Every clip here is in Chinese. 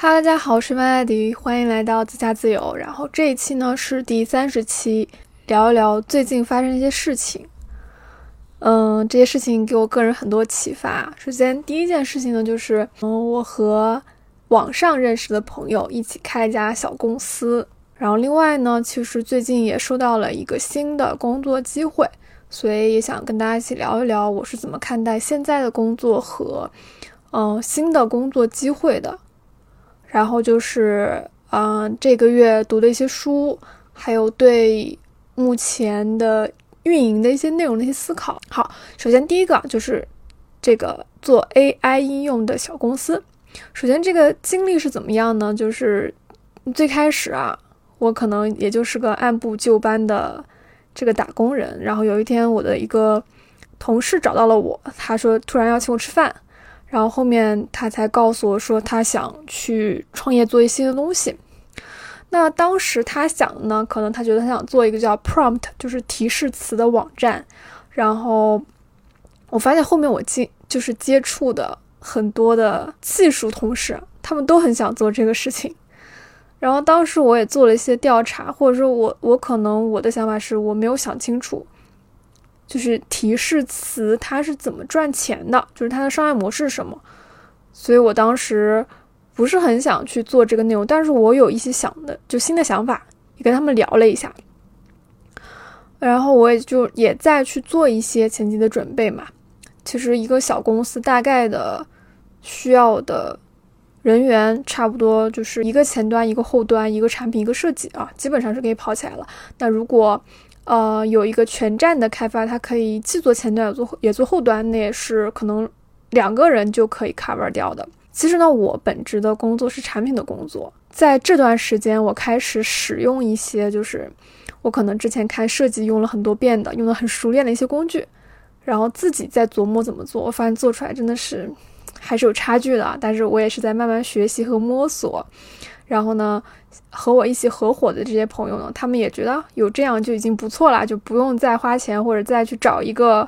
哈喽，大家好，我是麦艾迪，欢迎来到自驾自由。然后这一期呢是第三十期，聊一聊最近发生一些事情。嗯，这些事情给我个人很多启发。首先，第一件事情呢就是，嗯，我和网上认识的朋友一起开一家小公司。然后另外呢，其实最近也收到了一个新的工作机会，所以也想跟大家一起聊一聊我是怎么看待现在的工作和，嗯，新的工作机会的。然后就是，嗯，这个月读的一些书，还有对目前的运营的一些内容的一些思考。好，首先第一个就是这个做 AI 应用的小公司。首先这个经历是怎么样呢？就是最开始啊，我可能也就是个按部就班的这个打工人。然后有一天，我的一个同事找到了我，他说突然要请我吃饭。然后后面他才告诉我说，他想去创业做一新的东西。那当时他想呢，可能他觉得他想做一个叫 prompt，就是提示词的网站。然后我发现后面我接就是接触的很多的技术同事，他们都很想做这个事情。然后当时我也做了一些调查，或者说我我可能我的想法是我没有想清楚。就是提示词它是怎么赚钱的，就是它的商业模式是什么，所以我当时不是很想去做这个内容，但是我有一些想的就新的想法，也跟他们聊了一下，然后我也就也在去做一些前期的准备嘛。其实一个小公司大概的需要的人员差不多就是一个前端、一个后端、一个产品、一个设计啊，基本上是可以跑起来了。那如果呃，有一个全站的开发，它可以既做前端也做也做后端，那也是可能两个人就可以 cover 掉的。其实呢，我本职的工作是产品的工作，在这段时间，我开始使用一些就是我可能之前看设计用了很多遍的，用的很熟练的一些工具，然后自己在琢磨怎么做，我发现做出来真的是还是有差距的。但是我也是在慢慢学习和摸索。然后呢，和我一起合伙的这些朋友呢，他们也觉得有这样就已经不错了，就不用再花钱或者再去找一个，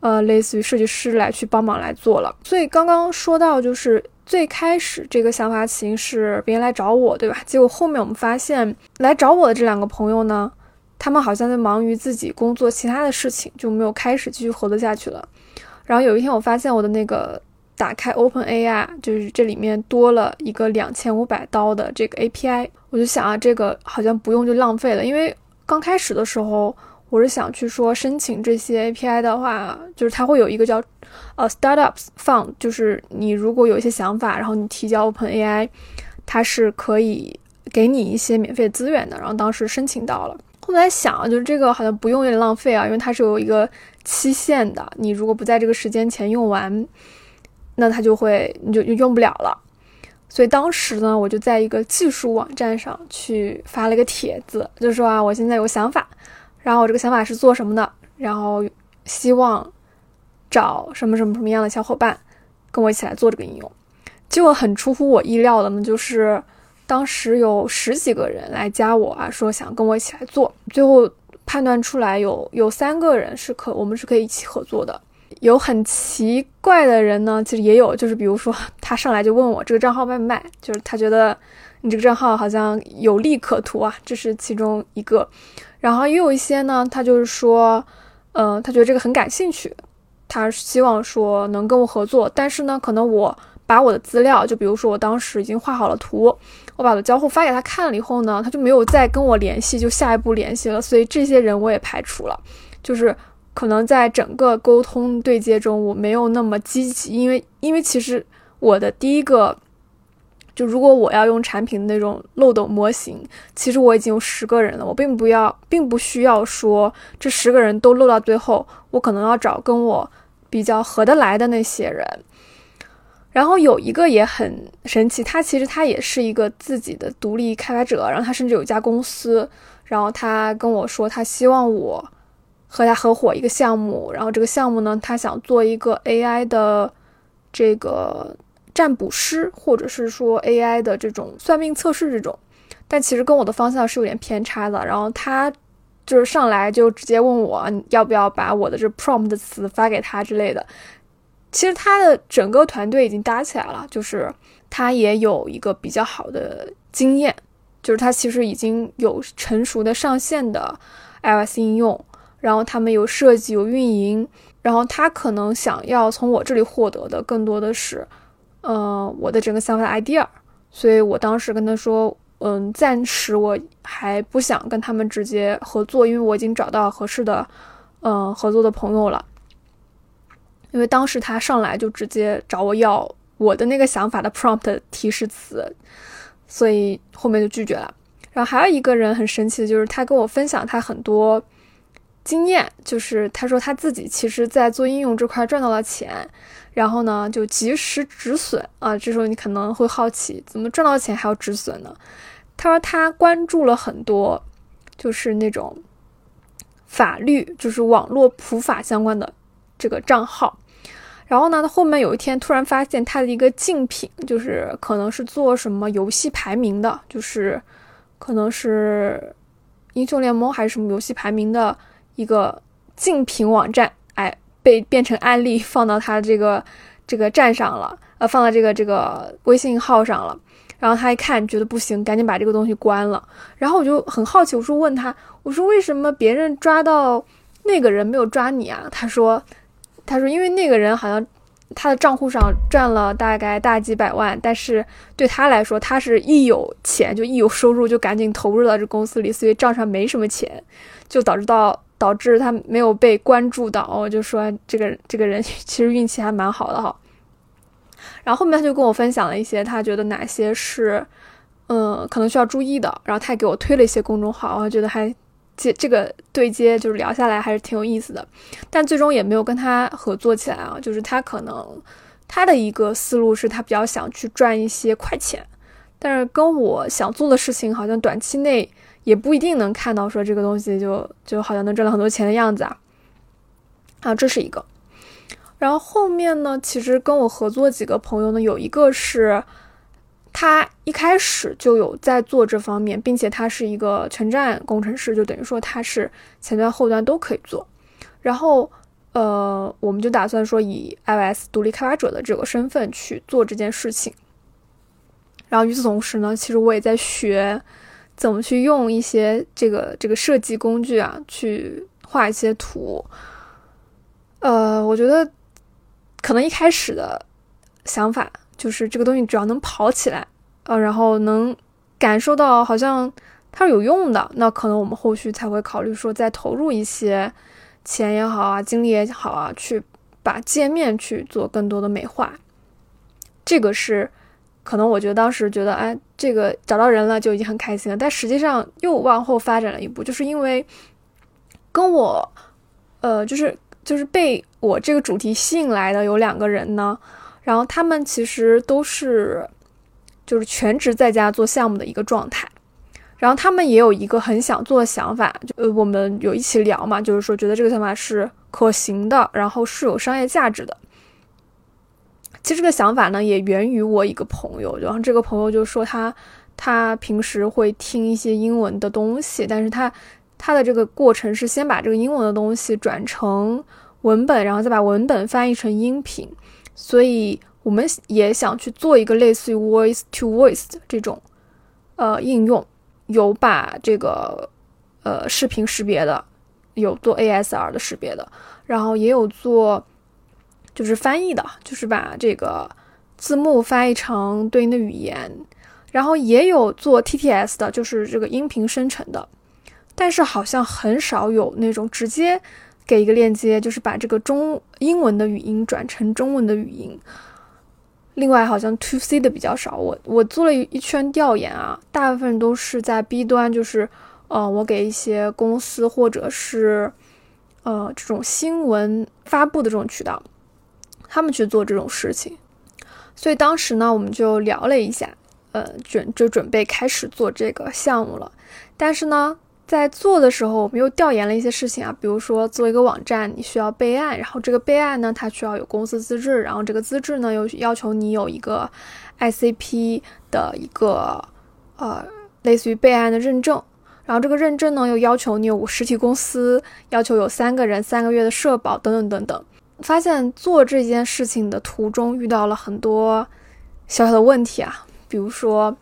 呃，类似于设计师来去帮忙来做了。所以刚刚说到，就是最开始这个想法起因是别人来找我，对吧？结果后面我们发现来找我的这两个朋友呢，他们好像在忙于自己工作其他的事情，就没有开始继续合作下去了。然后有一天我发现我的那个。打开 Open AI，就是这里面多了一个两千五百刀的这个 API，我就想啊，这个好像不用就浪费了。因为刚开始的时候，我是想去说申请这些 API 的话，就是它会有一个叫呃 Startups Fund，就是你如果有一些想法，然后你提交 Open AI，它是可以给你一些免费资源的。然后当时申请到了，后来想就是这个好像不用有点浪费啊，因为它是有一个期限的，你如果不在这个时间前用完。那它就会你就就用不了了，所以当时呢，我就在一个技术网站上去发了一个帖子，就说啊，我现在有个想法，然后我这个想法是做什么的，然后希望找什么什么什么样的小伙伴跟我一起来做这个应用。结果很出乎我意料的呢，就是当时有十几个人来加我啊，说想跟我一起来做，最后判断出来有有三个人是可我们是可以一起合作的。有很奇怪的人呢，其实也有，就是比如说 他上来就问我这个账号卖不卖，就是他觉得你这个账号好像有利可图啊，这是其中一个。然后也有一些呢，他就是说，嗯，他觉得这个很感兴趣，他希望说能跟我合作，但是呢，可能我把我的资料，就比如说我当时已经画好了图，我把我的交互发给他看了以后呢，他就没有再跟我联系，就下一步联系了，所以这些人我也排除了，就是。可能在整个沟通对接中，我没有那么积极，因为因为其实我的第一个，就如果我要用产品的那种漏斗模型，其实我已经有十个人了，我并不要，并不需要说这十个人都漏到最后，我可能要找跟我比较合得来的那些人。然后有一个也很神奇，他其实他也是一个自己的独立开发者，然后他甚至有一家公司，然后他跟我说，他希望我。和他合伙一个项目，然后这个项目呢，他想做一个 AI 的这个占卜师，或者是说 AI 的这种算命测试这种，但其实跟我的方向是有点偏差的。然后他就是上来就直接问我要不要把我的这 prompt 的词发给他之类的。其实他的整个团队已经搭起来了，就是他也有一个比较好的经验，就是他其实已经有成熟的上线的 iOS 应用，然后他们有设计有运营，然后他可能想要从我这里获得的更多的是，呃，我的整个想法的 idea，所以我当时跟他说，嗯，暂时我还不想跟他们直接合作，因为我已经找到合适的，嗯，合作的朋友了，因为当时他上来就直接找我要。我的那个想法的 prompt 提示词，所以后面就拒绝了。然后还有一个人很神奇的就是他跟我分享他很多经验，就是他说他自己其实在做应用这块赚到了钱，然后呢就及时止损啊。这时候你可能会好奇，怎么赚到钱还要止损呢？他说他关注了很多，就是那种法律，就是网络普法相关的这个账号。然后呢，他后面有一天突然发现他的一个竞品，就是可能是做什么游戏排名的，就是可能是英雄联盟还是什么游戏排名的一个竞品网站，哎，被变成案例放到他这个这个站上了，呃，放到这个这个微信号上了。然后他一看觉得不行，赶紧把这个东西关了。然后我就很好奇，我说问他，我说为什么别人抓到那个人没有抓你啊？他说。他说：“因为那个人好像他的账户上赚了大概大几百万，但是对他来说，他是一有钱就一有收入就赶紧投入到这公司里，所以账上没什么钱，就导致到导致他没有被关注到。我就说这个这个人 其实运气还蛮好的哈。然后后面他就跟我分享了一些他觉得哪些是嗯可能需要注意的，然后他也给我推了一些公众号，我觉得还。”这这个对接就是聊下来还是挺有意思的，但最终也没有跟他合作起来啊。就是他可能他的一个思路是他比较想去赚一些快钱，但是跟我想做的事情好像短期内也不一定能看到说这个东西就就好像能赚到很多钱的样子啊。啊，这是一个。然后后面呢，其实跟我合作几个朋友呢，有一个是。他一开始就有在做这方面，并且他是一个全站工程师，就等于说他是前端后端都可以做。然后，呃，我们就打算说以 iOS 独立开发者的这个身份去做这件事情。然后与此同时呢，其实我也在学怎么去用一些这个这个设计工具啊，去画一些图。呃，我觉得可能一开始的想法。就是这个东西只要能跑起来，呃，然后能感受到好像它是有用的，那可能我们后续才会考虑说再投入一些钱也好啊，精力也好啊，去把界面去做更多的美化。这个是可能我觉得当时觉得，哎，这个找到人了就已经很开心了，但实际上又往后发展了一步，就是因为跟我，呃，就是就是被我这个主题吸引来的有两个人呢。然后他们其实都是，就是全职在家做项目的一个状态。然后他们也有一个很想做的想法，就呃，我们有一起聊嘛，就是说觉得这个想法是可行的，然后是有商业价值的。其实这个想法呢，也源于我一个朋友，然后这个朋友就说他他平时会听一些英文的东西，但是他他的这个过程是先把这个英文的东西转成文本，然后再把文本翻译成音频。所以我们也想去做一个类似于 voice to voice 的这种呃应用，有把这个呃视频识别的，有做 ASR 的识别的，然后也有做就是翻译的，就是把这个字幕翻译成对应的语言，然后也有做 TTS 的，就是这个音频生成的，但是好像很少有那种直接。给一个链接，就是把这个中英文的语音转成中文的语音。另外，好像 to C 的比较少。我我做了一圈调研啊，大部分都是在 B 端，就是呃，我给一些公司或者是呃这种新闻发布的这种渠道，他们去做这种事情。所以当时呢，我们就聊了一下，呃，准就准备开始做这个项目了。但是呢。在做的时候，我们又调研了一些事情啊，比如说做一个网站，你需要备案，然后这个备案呢，它需要有公司资质，然后这个资质呢，又要求你有一个 ICP 的一个呃类似于备案的认证，然后这个认证呢，又要求你有实体公司，要求有三个人三个月的社保等等等等。发现做这件事情的途中遇到了很多小小的问题啊，比如说，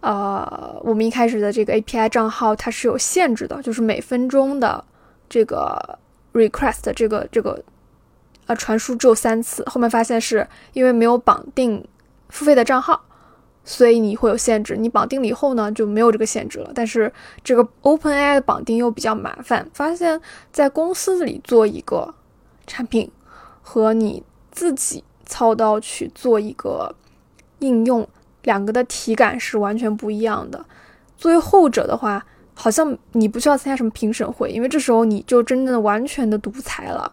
呃，我们一开始的这个 API 账号它是有限制的，就是每分钟的这个 request 这个这个呃传输只有三次，后面发现是因为没有绑定付费的账号。所以你会有限制，你绑定了以后呢，就没有这个限制了。但是这个 OpenAI 的绑定又比较麻烦，发现，在公司里做一个产品，和你自己操刀去做一个应用，两个的体感是完全不一样的。作为后者的话，好像你不需要参加什么评审会，因为这时候你就真正的完全的独裁了。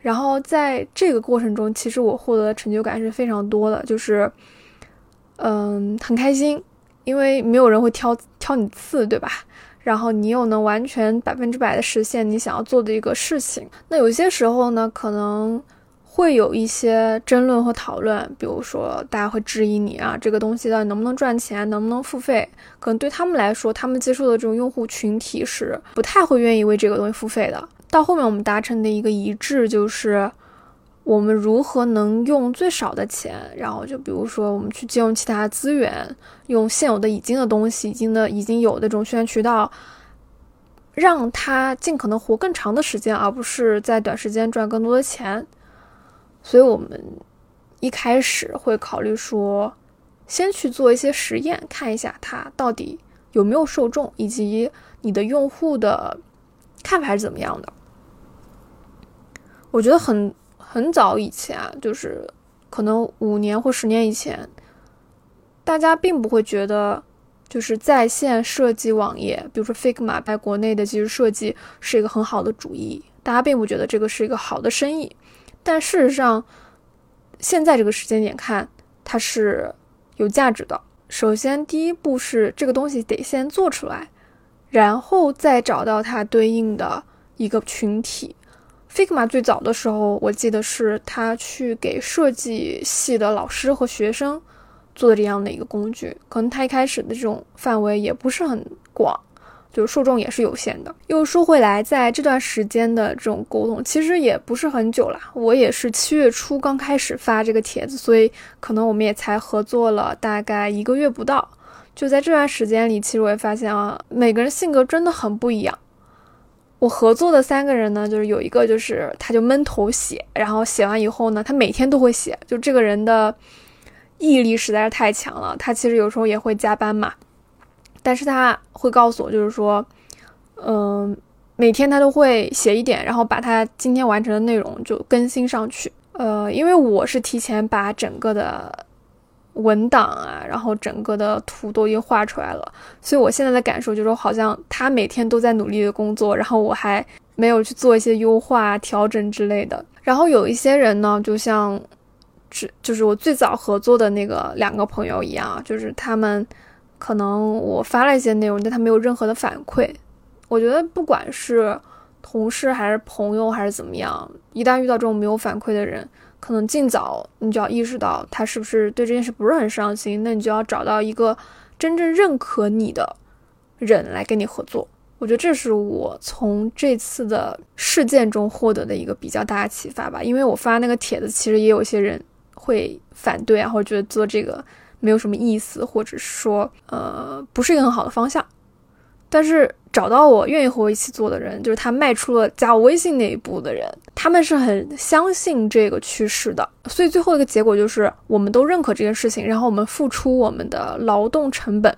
然后在这个过程中，其实我获得的成就感是非常多的，就是。嗯，很开心，因为没有人会挑挑你刺，对吧？然后你又能完全百分之百的实现你想要做的一个事情。那有些时候呢，可能会有一些争论和讨论，比如说大家会质疑你啊，这个东西到底能不能赚钱，能不能付费？可能对他们来说，他们接触的这种用户群体是不太会愿意为这个东西付费的。到后面我们达成的一个一致就是。我们如何能用最少的钱，然后就比如说我们去借用其他资源，用现有的已经的东西、已经的已经有的这种宣传渠道，让它尽可能活更长的时间，而不是在短时间赚更多的钱。所以，我们一开始会考虑说，先去做一些实验，看一下它到底有没有受众，以及你的用户的看法是怎么样的。我觉得很。很早以前啊，就是可能五年或十年以前，大家并不会觉得就是在线设计网页，比如说 Figma 在国内的技术设计是一个很好的主意，大家并不觉得这个是一个好的生意。但事实上，现在这个时间点看，它是有价值的。首先，第一步是这个东西得先做出来，然后再找到它对应的一个群体。Figma 最早的时候，我记得是他去给设计系的老师和学生做的这样的一个工具。可能他一开始的这种范围也不是很广，就是受众也是有限的。又说回来，在这段时间的这种沟通，其实也不是很久了。我也是七月初刚开始发这个帖子，所以可能我们也才合作了大概一个月不到。就在这段时间里，其实我也发现啊，每个人性格真的很不一样。我合作的三个人呢，就是有一个就是他就闷头写，然后写完以后呢，他每天都会写，就这个人的毅力实在是太强了。他其实有时候也会加班嘛，但是他会告诉我，就是说，嗯，每天他都会写一点，然后把他今天完成的内容就更新上去。呃，因为我是提前把整个的。文档啊，然后整个的图都已经画出来了，所以我现在的感受就是，好像他每天都在努力的工作，然后我还没有去做一些优化、调整之类的。然后有一些人呢，就像，只就是我最早合作的那个两个朋友一样，就是他们可能我发了一些内容，但他没有任何的反馈。我觉得不管是同事还是朋友还是怎么样，一旦遇到这种没有反馈的人。可能尽早，你就要意识到他是不是对这件事不是很上心，那你就要找到一个真正认可你的人来跟你合作。我觉得这是我从这次的事件中获得的一个比较大的启发吧。因为我发那个帖子，其实也有些人会反对啊，或者觉得做这个没有什么意思，或者说，呃，不是一个很好的方向。但是找到我愿意和我一起做的人，就是他迈出了加我微信那一步的人，他们是很相信这个趋势的。所以最后一个结果就是，我们都认可这件事情，然后我们付出我们的劳动成本，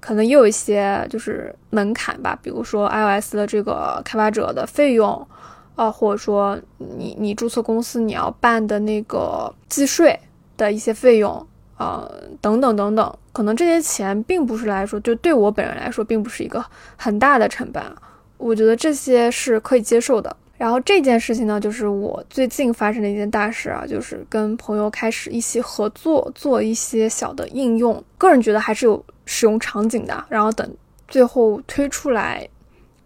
可能也有一些就是门槛吧，比如说 iOS 的这个开发者的费用，啊，或者说你你注册公司你要办的那个计税的一些费用。呃，等等等等，可能这些钱并不是来说，就对我本人来说，并不是一个很大的成本。我觉得这些是可以接受的。然后这件事情呢，就是我最近发生的一件大事啊，就是跟朋友开始一起合作做一些小的应用。个人觉得还是有使用场景的。然后等最后推出来，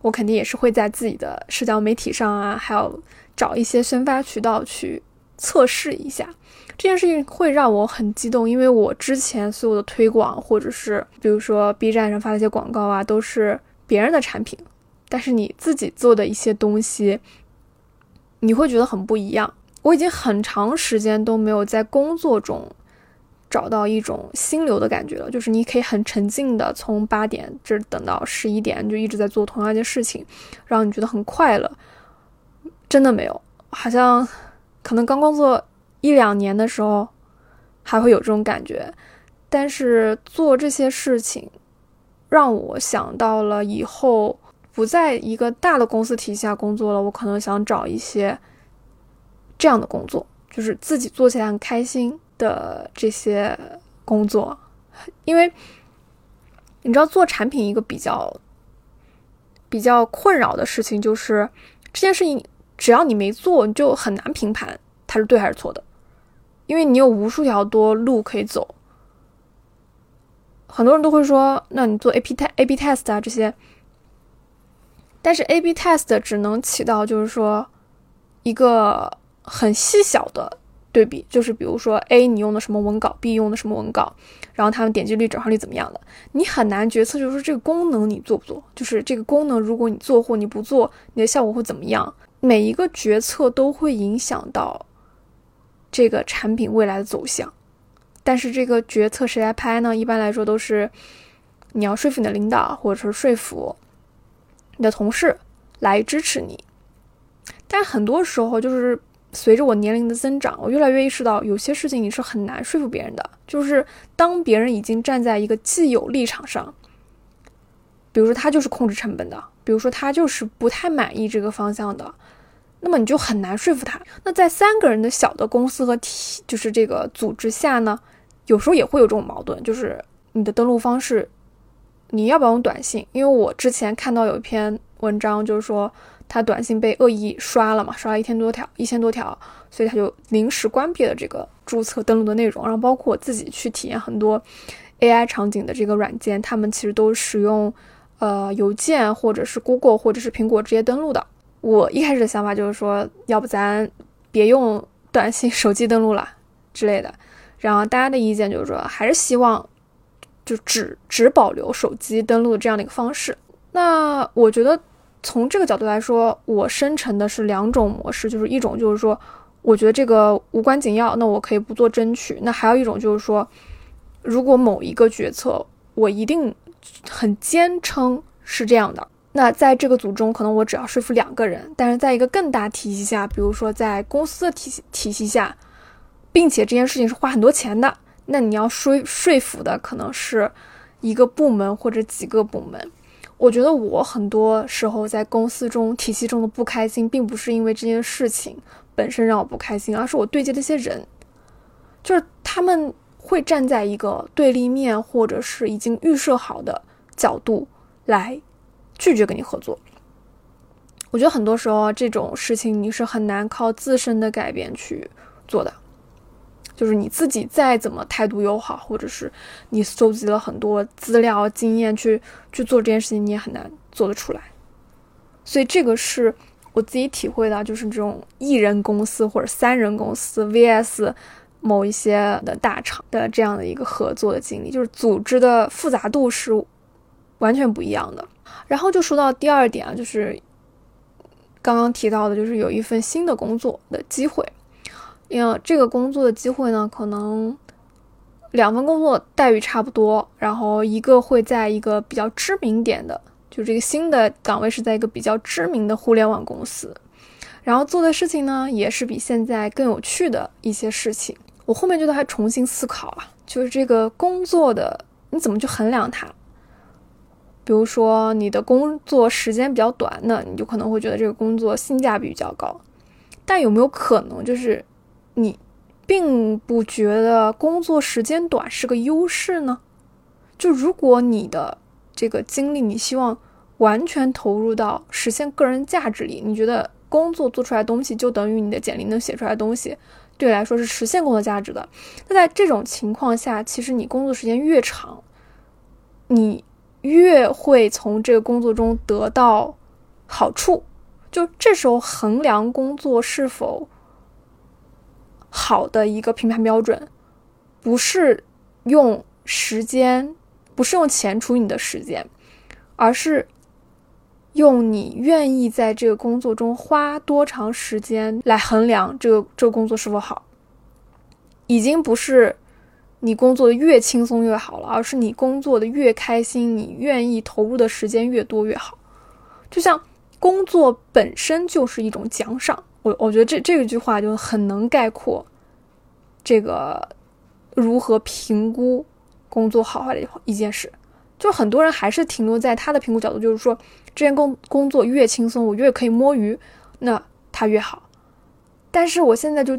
我肯定也是会在自己的社交媒体上啊，还有找一些宣发渠道去测试一下。这件事情会让我很激动，因为我之前所有的推广，或者是比如说 B 站上发的一些广告啊，都是别人的产品，但是你自己做的一些东西，你会觉得很不一样。我已经很长时间都没有在工作中找到一种心流的感觉了，就是你可以很沉静的从八点这等到十一点，就一直在做同样一件事情，让你觉得很快乐。真的没有，好像可能刚工作一两年的时候还会有这种感觉，但是做这些事情让我想到了以后不在一个大的公司体系下工作了，我可能想找一些这样的工作，就是自己做起来很开心。的这些工作，因为你知道做产品一个比较比较困扰的事情就是这件事情只要你没做，你就很难评判它是对还是错的，因为你有无数条多路可以走。很多人都会说，那你做 A P T A B test 啊这些，但是 A B test 只能起到就是说一个很细小的。对比就是，比如说 A 你用的什么文稿，B 用的什么文稿，然后他们点击率、转化率怎么样的，你很难决策，就是说这个功能你做不做，就是这个功能如果你做或你不做，你的效果会怎么样？每一个决策都会影响到这个产品未来的走向。但是这个决策谁来拍呢？一般来说都是你要说服你的领导，或者是说服你的同事来支持你。但很多时候就是。随着我年龄的增长，我越来越意识到，有些事情你是很难说服别人的。就是当别人已经站在一个既有立场上，比如说他就是控制成本的，比如说他就是不太满意这个方向的，那么你就很难说服他。那在三个人的小的公司和体，就是这个组织下呢，有时候也会有这种矛盾，就是你的登录方式，你要不要用短信？因为我之前看到有一篇文章，就是说。他短信被恶意刷了嘛，刷了一千多条，一千多条，所以他就临时关闭了这个注册登录的内容。然后包括我自己去体验很多 AI 场景的这个软件，他们其实都使用呃邮件或者是 Google 或者是苹果直接登录的。我一开始的想法就是说，要不咱别用短信 手机登录了之类的。然后大家的意见就是说，还是希望就只只保留手机登录这样的一个方式。那我觉得。从这个角度来说，我生成的是两种模式，就是一种就是说，我觉得这个无关紧要，那我可以不做争取；那还有一种就是说，如果某一个决策我一定很坚称是这样的，那在这个组中，可能我只要说服两个人，但是在一个更大体系下，比如说在公司的体系体系下，并且这件事情是花很多钱的，那你要说说服的可能是一个部门或者几个部门。我觉得我很多时候在公司中体系中的不开心，并不是因为这件事情本身让我不开心，而是我对接的一些人，就是他们会站在一个对立面，或者是已经预设好的角度来拒绝跟你合作。我觉得很多时候这种事情你是很难靠自身的改变去做的。就是你自己再怎么态度友好，或者是你收集了很多资料经验去去做这件事情，你也很难做得出来。所以这个是我自己体会的，就是这种一人公司或者三人公司 vs 某一些的大厂的这样的一个合作的经历，就是组织的复杂度是完全不一样的。然后就说到第二点啊，就是刚刚提到的，就是有一份新的工作的机会。因为这个工作的机会呢，可能两份工作待遇差不多，然后一个会在一个比较知名点的，就这个新的岗位是在一个比较知名的互联网公司，然后做的事情呢，也是比现在更有趣的一些事情。我后面觉得还重新思考啊，就是这个工作的你怎么去衡量它？比如说你的工作时间比较短，那你就可能会觉得这个工作性价比比较高，但有没有可能就是？你并不觉得工作时间短是个优势呢？就如果你的这个精力你希望完全投入到实现个人价值里，你觉得工作做出来东西就等于你的简历能写出来的东西，对来说是实现工作价值的。那在这种情况下，其实你工作时间越长，你越会从这个工作中得到好处。就这时候衡量工作是否。好的一个评判标准，不是用时间，不是用钱除以你的时间，而是用你愿意在这个工作中花多长时间来衡量这个这个工作是否好。已经不是你工作的越轻松越好了，而是你工作的越开心，你愿意投入的时间越多越好。就像工作本身就是一种奖赏，我我觉得这这句话就很能概括这个如何评估工作好坏的一一件事。就很多人还是停留在他的评估角度，就是说，这件工工作越轻松，我越可以摸鱼，那他越好。但是我现在就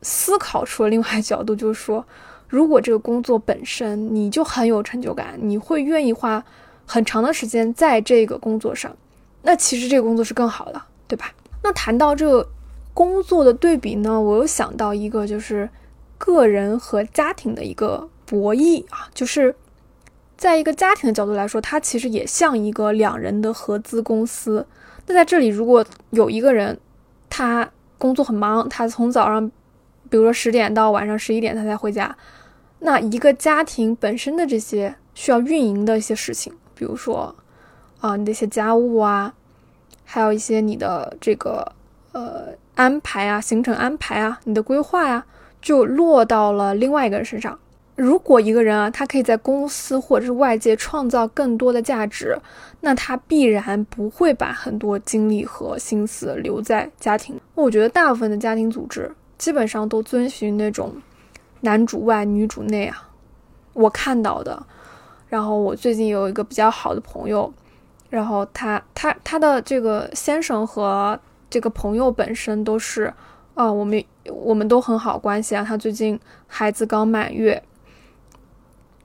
思考出了另外角度，就是说，如果这个工作本身你就很有成就感，你会愿意花很长的时间在这个工作上，那其实这个工作是更好的，对吧？那谈到这个工作的对比呢，我又想到一个，就是个人和家庭的一个博弈啊，就是。在一个家庭的角度来说，它其实也像一个两人的合资公司。那在这里，如果有一个人，他工作很忙，他从早上，比如说十点到晚上十一点他才回家，那一个家庭本身的这些需要运营的一些事情，比如说啊，你的一些家务啊，还有一些你的这个呃安排啊，行程安排啊，你的规划呀，就落到了另外一个人身上。如果一个人啊，他可以在公司或者是外界创造更多的价值，那他必然不会把很多精力和心思留在家庭。我觉得大部分的家庭组织基本上都遵循那种男主外女主内啊。我看到的，然后我最近有一个比较好的朋友，然后他他他的这个先生和这个朋友本身都是，啊，我们我们都很好关系啊。他最近孩子刚满月。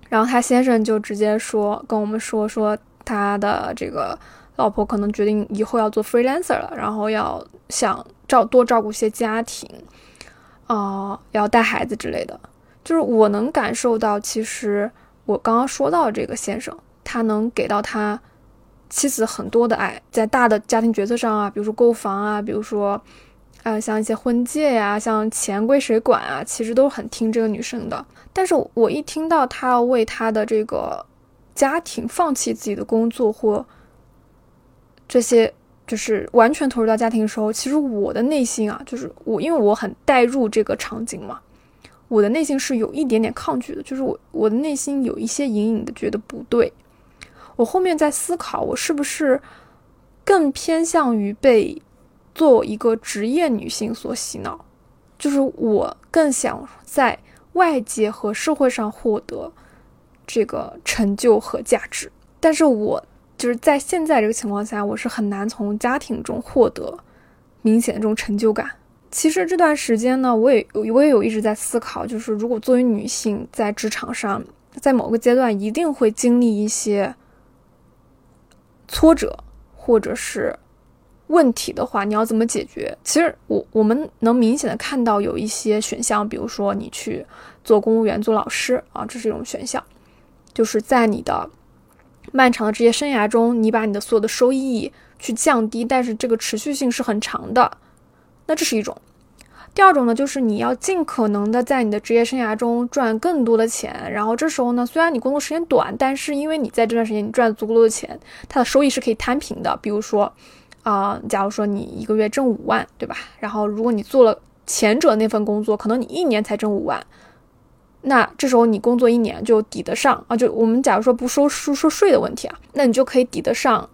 然后他先生就直接说跟我们说说他的这个老婆可能决定以后要做 freelancer 了，然后要想照多照顾些家庭，啊，要带孩子之类的。就是我能感受到，其实我刚刚说到这个先生，他能给到他妻子很多的爱，在大的家庭决策上啊，比如说购房啊，比如说。呃，像一些婚戒呀，像钱归谁管啊，其实都很听这个女生的。但是我一听到他要为他的这个家庭放弃自己的工作或这些，就是完全投入到家庭的时候，其实我的内心啊，就是我因为我很带入这个场景嘛，我的内心是有一点点抗拒的，就是我我的内心有一些隐隐的觉得不对。我后面在思考，我是不是更偏向于被。做一个职业女性所洗脑，就是我更想在外界和社会上获得这个成就和价值，但是我就是在现在这个情况下，我是很难从家庭中获得明显的这种成就感。其实这段时间呢，我也有我也有一直在思考，就是如果作为女性在职场上，在某个阶段一定会经历一些挫折，或者是。问题的话，你要怎么解决？其实我我们能明显的看到有一些选项，比如说你去做公务员、做老师啊，这是一种选项。就是在你的漫长的职业生涯中，你把你的所有的收益去降低，但是这个持续性是很长的。那这是一种。第二种呢，就是你要尽可能的在你的职业生涯中赚更多的钱，然后这时候呢，虽然你工作时间短，但是因为你在这段时间你赚足够多的钱，它的收益是可以摊平的。比如说。啊，假如说你一个月挣五万，对吧？然后如果你做了前者那份工作，可能你一年才挣五万，那这时候你工作一年就抵得上啊。就我们假如说不收收收税的问题啊，那你就可以抵得上，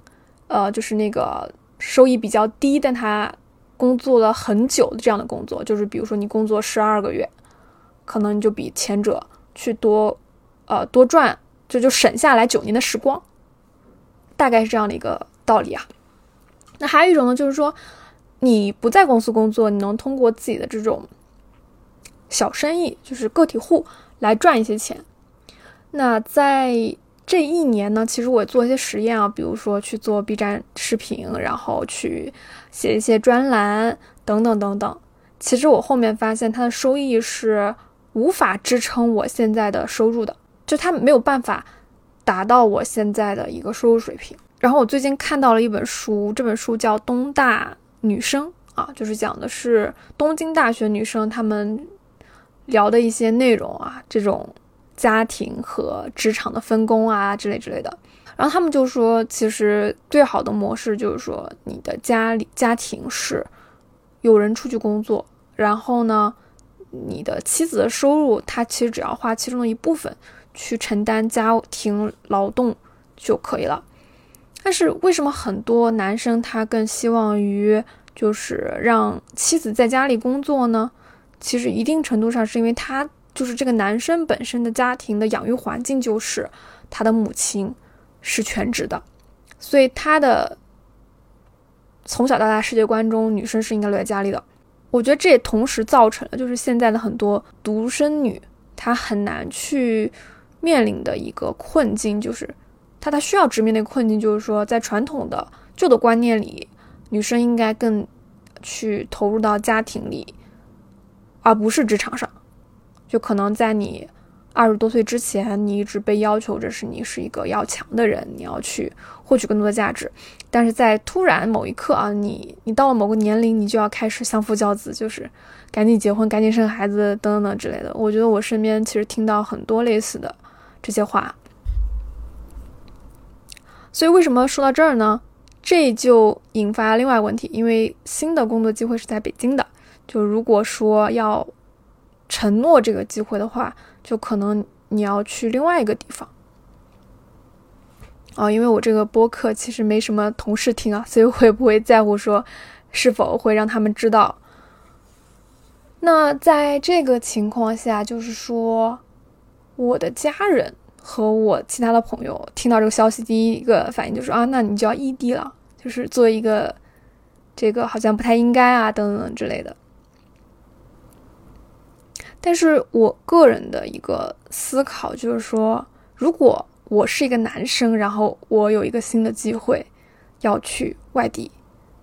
呃，就是那个收益比较低，但他工作了很久的这样的工作，就是比如说你工作十二个月，可能你就比前者去多，呃，多赚，就就省下来九年的时光，大概是这样的一个道理啊。那还有一种呢，就是说，你不在公司工作，你能通过自己的这种小生意，就是个体户来赚一些钱。那在这一年呢，其实我做一些实验啊，比如说去做 B 站视频，然后去写一些专栏等等等等。其实我后面发现，它的收益是无法支撑我现在的收入的，就它没有办法达到我现在的一个收入水平。然后我最近看到了一本书，这本书叫《东大女生》啊，就是讲的是东京大学女生她们聊的一些内容啊，这种家庭和职场的分工啊之类之类的。然后他们就说，其实最好的模式就是说，你的家里家庭是有人出去工作，然后呢，你的妻子的收入，他其实只要花其中的一部分去承担家庭劳动就可以了。但是为什么很多男生他更希望于就是让妻子在家里工作呢？其实一定程度上是因为他就是这个男生本身的家庭的养育环境就是他的母亲是全职的，所以他的从小到大世界观中女生是应该留在家里的。我觉得这也同时造成了就是现在的很多独生女她很难去面临的一个困境，就是她她需要直面的一个困境，就是说在传统的旧的观念里，女生应该更去投入到家庭里。而不是职场上，就可能在你二十多岁之前，你一直被要求着是你是一个要强的人，你要去获取更多的价值。但是在突然某一刻啊，你你到了某个年龄，你就要开始相夫教子，就是赶紧结婚、赶紧生孩子等等等之类的。我觉得我身边其实听到很多类似的这些话。所以为什么说到这儿呢？这就引发另外一个问题，因为新的工作机会是在北京的。就如果说要承诺这个机会的话，就可能你要去另外一个地方啊，因为我这个播客其实没什么同事听啊，所以我也不会在乎说是否会让他们知道。那在这个情况下，就是说我的家人和我其他的朋友听到这个消息，第一个反应就是啊，那你就要异地了，就是做一个这个好像不太应该啊，等等之类的。但是我个人的一个思考就是说，如果我是一个男生，然后我有一个新的机会要去外地，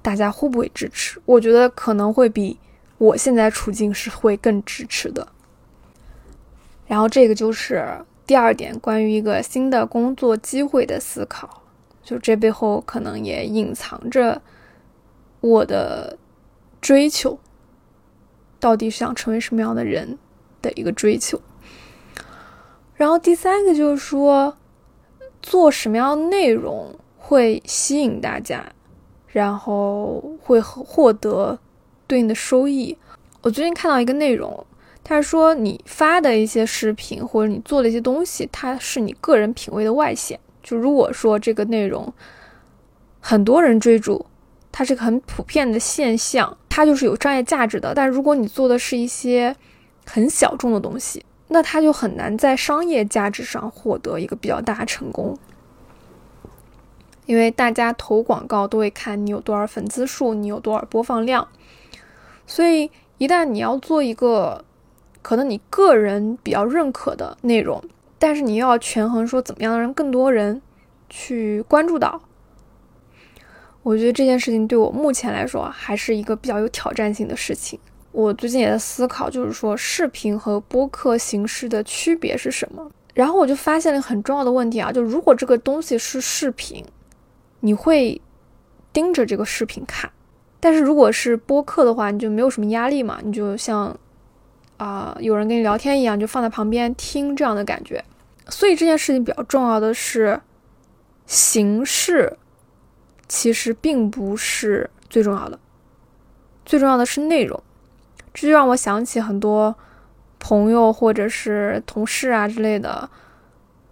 大家会不会支持？我觉得可能会比我现在处境是会更支持的。然后这个就是第二点，关于一个新的工作机会的思考，就这背后可能也隐藏着我的追求，到底想成为什么样的人？的一个追求，然后第三个就是说，做什么样的内容会吸引大家，然后会获得对应的收益。我最近看到一个内容，他说你发的一些视频或者你做的一些东西，它是你个人品味的外显。就如果说这个内容很多人追逐，它是个很普遍的现象，它就是有商业价值的。但如果你做的是一些很小众的东西，那它就很难在商业价值上获得一个比较大成功，因为大家投广告都会看你有多少粉丝数，你有多少播放量，所以一旦你要做一个可能你个人比较认可的内容，但是你又要权衡说怎么样让更多人去关注到，我觉得这件事情对我目前来说还是一个比较有挑战性的事情。我最近也在思考，就是说视频和播客形式的区别是什么。然后我就发现了一个很重要的问题啊，就如果这个东西是视频，你会盯着这个视频看；但是如果是播客的话，你就没有什么压力嘛，你就像啊有人跟你聊天一样，就放在旁边听这样的感觉。所以这件事情比较重要的是形式，其实并不是最重要的，最重要的是内容。这就让我想起很多朋友或者是同事啊之类的，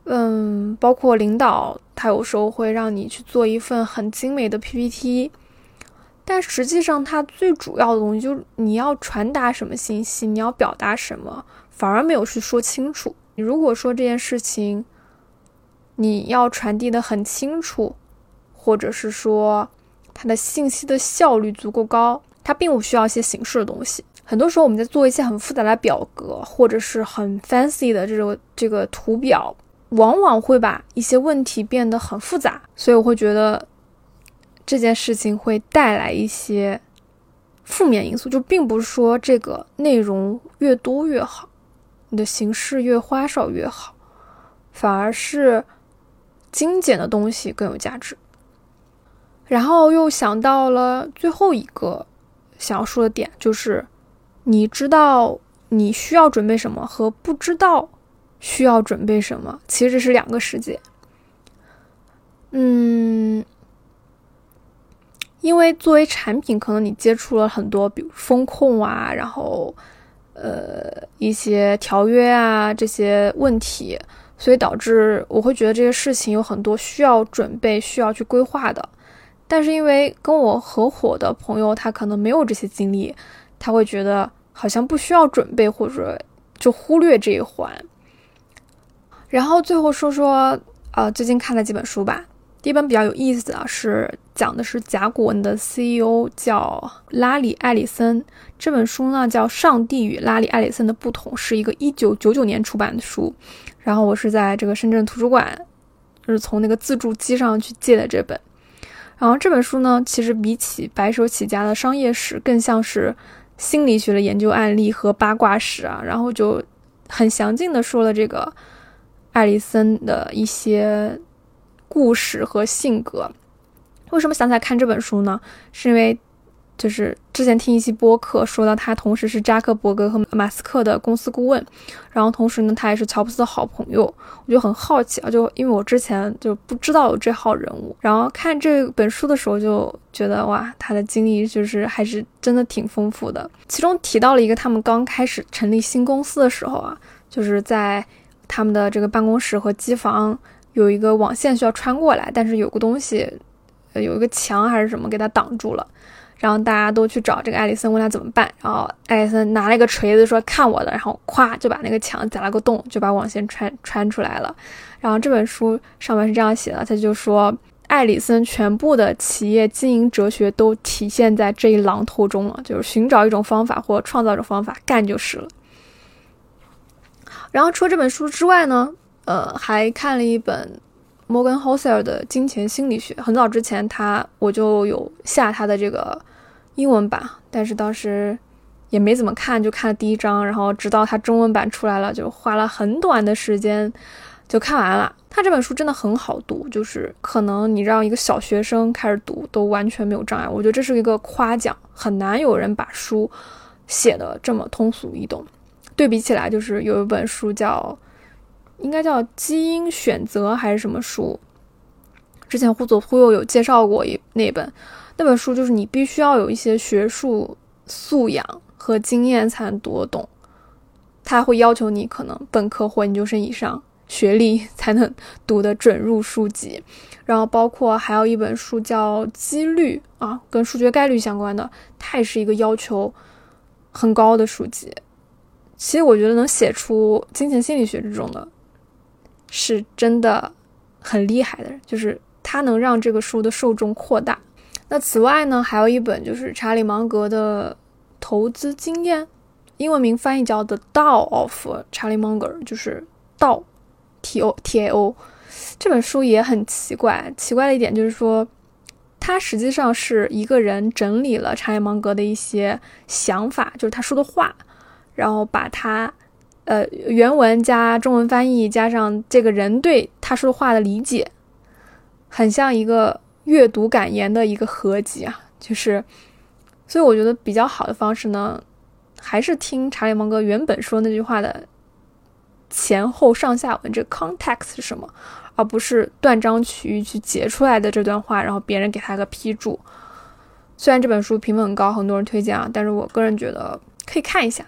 嗯，包括领导，他有时候会让你去做一份很精美的 PPT，但实际上他最主要的东西就是你要传达什么信息，你要表达什么，反而没有去说清楚。你如果说这件事情你要传递的很清楚，或者是说它的信息的效率足够高，它并不需要一些形式的东西。很多时候我们在做一些很复杂的表格，或者是很 fancy 的这种这个图表，往往会把一些问题变得很复杂。所以我会觉得这件事情会带来一些负面因素，就并不是说这个内容越多越好，你的形式越花哨越好，反而是精简的东西更有价值。然后又想到了最后一个想要说的点，就是。你知道你需要准备什么和不知道需要准备什么，其实是两个世界。嗯，因为作为产品，可能你接触了很多，比如风控啊，然后呃一些条约啊这些问题，所以导致我会觉得这些事情有很多需要准备、需要去规划的。但是因为跟我合伙的朋友他可能没有这些经历，他会觉得好像不需要准备，或者就忽略这一环。然后最后说说，呃，最近看了几本书吧。第一本比较有意思的是讲的是甲骨文的 CEO 叫拉里·埃里森。这本书呢叫《上帝与拉里·埃里森的不同》，是一个一九九九年出版的书。然后我是在这个深圳图书馆，就是从那个自助机上去借的这本。然后这本书呢，其实比起白手起家的商业史，更像是心理学的研究案例和八卦史啊。然后就很详尽的说了这个艾丽森的一些。故事和性格，为什么想起来看这本书呢？是因为就是之前听一期播客说到，他同时是扎克伯格和马斯克的公司顾问，然后同时呢，他也是乔布斯的好朋友。我就很好奇啊，就因为我之前就不知道有这号人物，然后看这本书的时候就觉得哇，他的经历就是还是真的挺丰富的。其中提到了一个他们刚开始成立新公司的时候啊，就是在他们的这个办公室和机房。有一个网线需要穿过来，但是有个东西，呃，有一个墙还是什么给它挡住了，然后大家都去找这个艾丽森，问他怎么办。然后艾丽森拿了一个锤子说：“看我的！”然后咵就把那个墙砸了个洞，就把网线穿穿出来了。然后这本书上面是这样写的，他就说艾里森全部的企业经营哲学都体现在这一榔头中了，就是寻找一种方法或创造一种方法干就是了。然后除了这本书之外呢？呃，还看了一本摩根·霍塞尔的《金钱心理学》。很早之前，他我就有下他的这个英文版，但是当时也没怎么看，就看了第一章。然后直到它中文版出来了，就花了很短的时间就看完了。它这本书真的很好读，就是可能你让一个小学生开始读都完全没有障碍。我觉得这是一个夸奖，很难有人把书写的这么通俗易懂。对比起来，就是有一本书叫。应该叫基因选择还是什么书？之前忽左忽右有介绍过一那本，那本书就是你必须要有一些学术素养和经验才能读得懂。他会要求你可能本科或研究生以上学历 才能读得准入书籍。然后包括还有一本书叫《几率》啊，跟数学概率相关的，它也是一个要求很高的书籍。其实我觉得能写出金钱心理学这种的。是真的很厉害的人，就是他能让这个书的受众扩大。那此外呢，还有一本就是查理芒格的投资经验，英文名翻译叫《The Tao of Charlie Munger》，就是道 T O T A O。这本书也很奇怪，奇怪的一点就是说，他实际上是一个人整理了查理芒格的一些想法，就是他说的话，然后把他。呃，原文加中文翻译，加上这个人对他说的话的理解，很像一个阅读感言的一个合集啊。就是，所以我觉得比较好的方式呢，还是听查理芒格原本说那句话的前后上下文，这 context 是什么，而不是断章取义去截出来的这段话，然后别人给他个批注。虽然这本书评分很高，很多人推荐啊，但是我个人觉得可以看一下。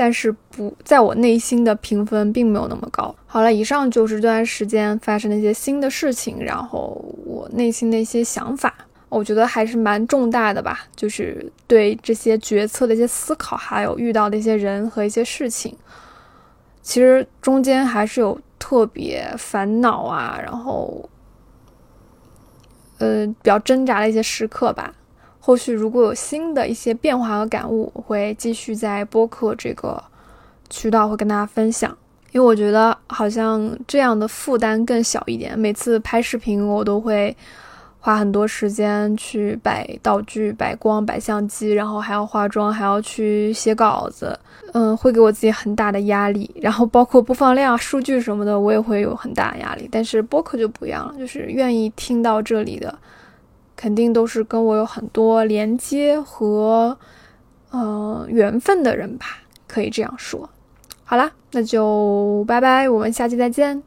但是不在我内心的评分并没有那么高。好了，以上就是这段时间发生的一些新的事情，然后我内心的一些想法，我觉得还是蛮重大的吧。就是对这些决策的一些思考，还有遇到的一些人和一些事情，其实中间还是有特别烦恼啊，然后，呃，比较挣扎的一些时刻吧。后续如果有新的一些变化和感悟，我会继续在播客这个渠道会跟大家分享。因为我觉得好像这样的负担更小一点。每次拍视频，我都会花很多时间去摆道具、摆光、摆相机，然后还要化妆，还要去写稿子，嗯，会给我自己很大的压力。然后包括播放量、数据什么的，我也会有很大压力。但是播客就不一样了，就是愿意听到这里的。肯定都是跟我有很多连接和，呃，缘分的人吧，可以这样说。好啦，那就拜拜，我们下期再见。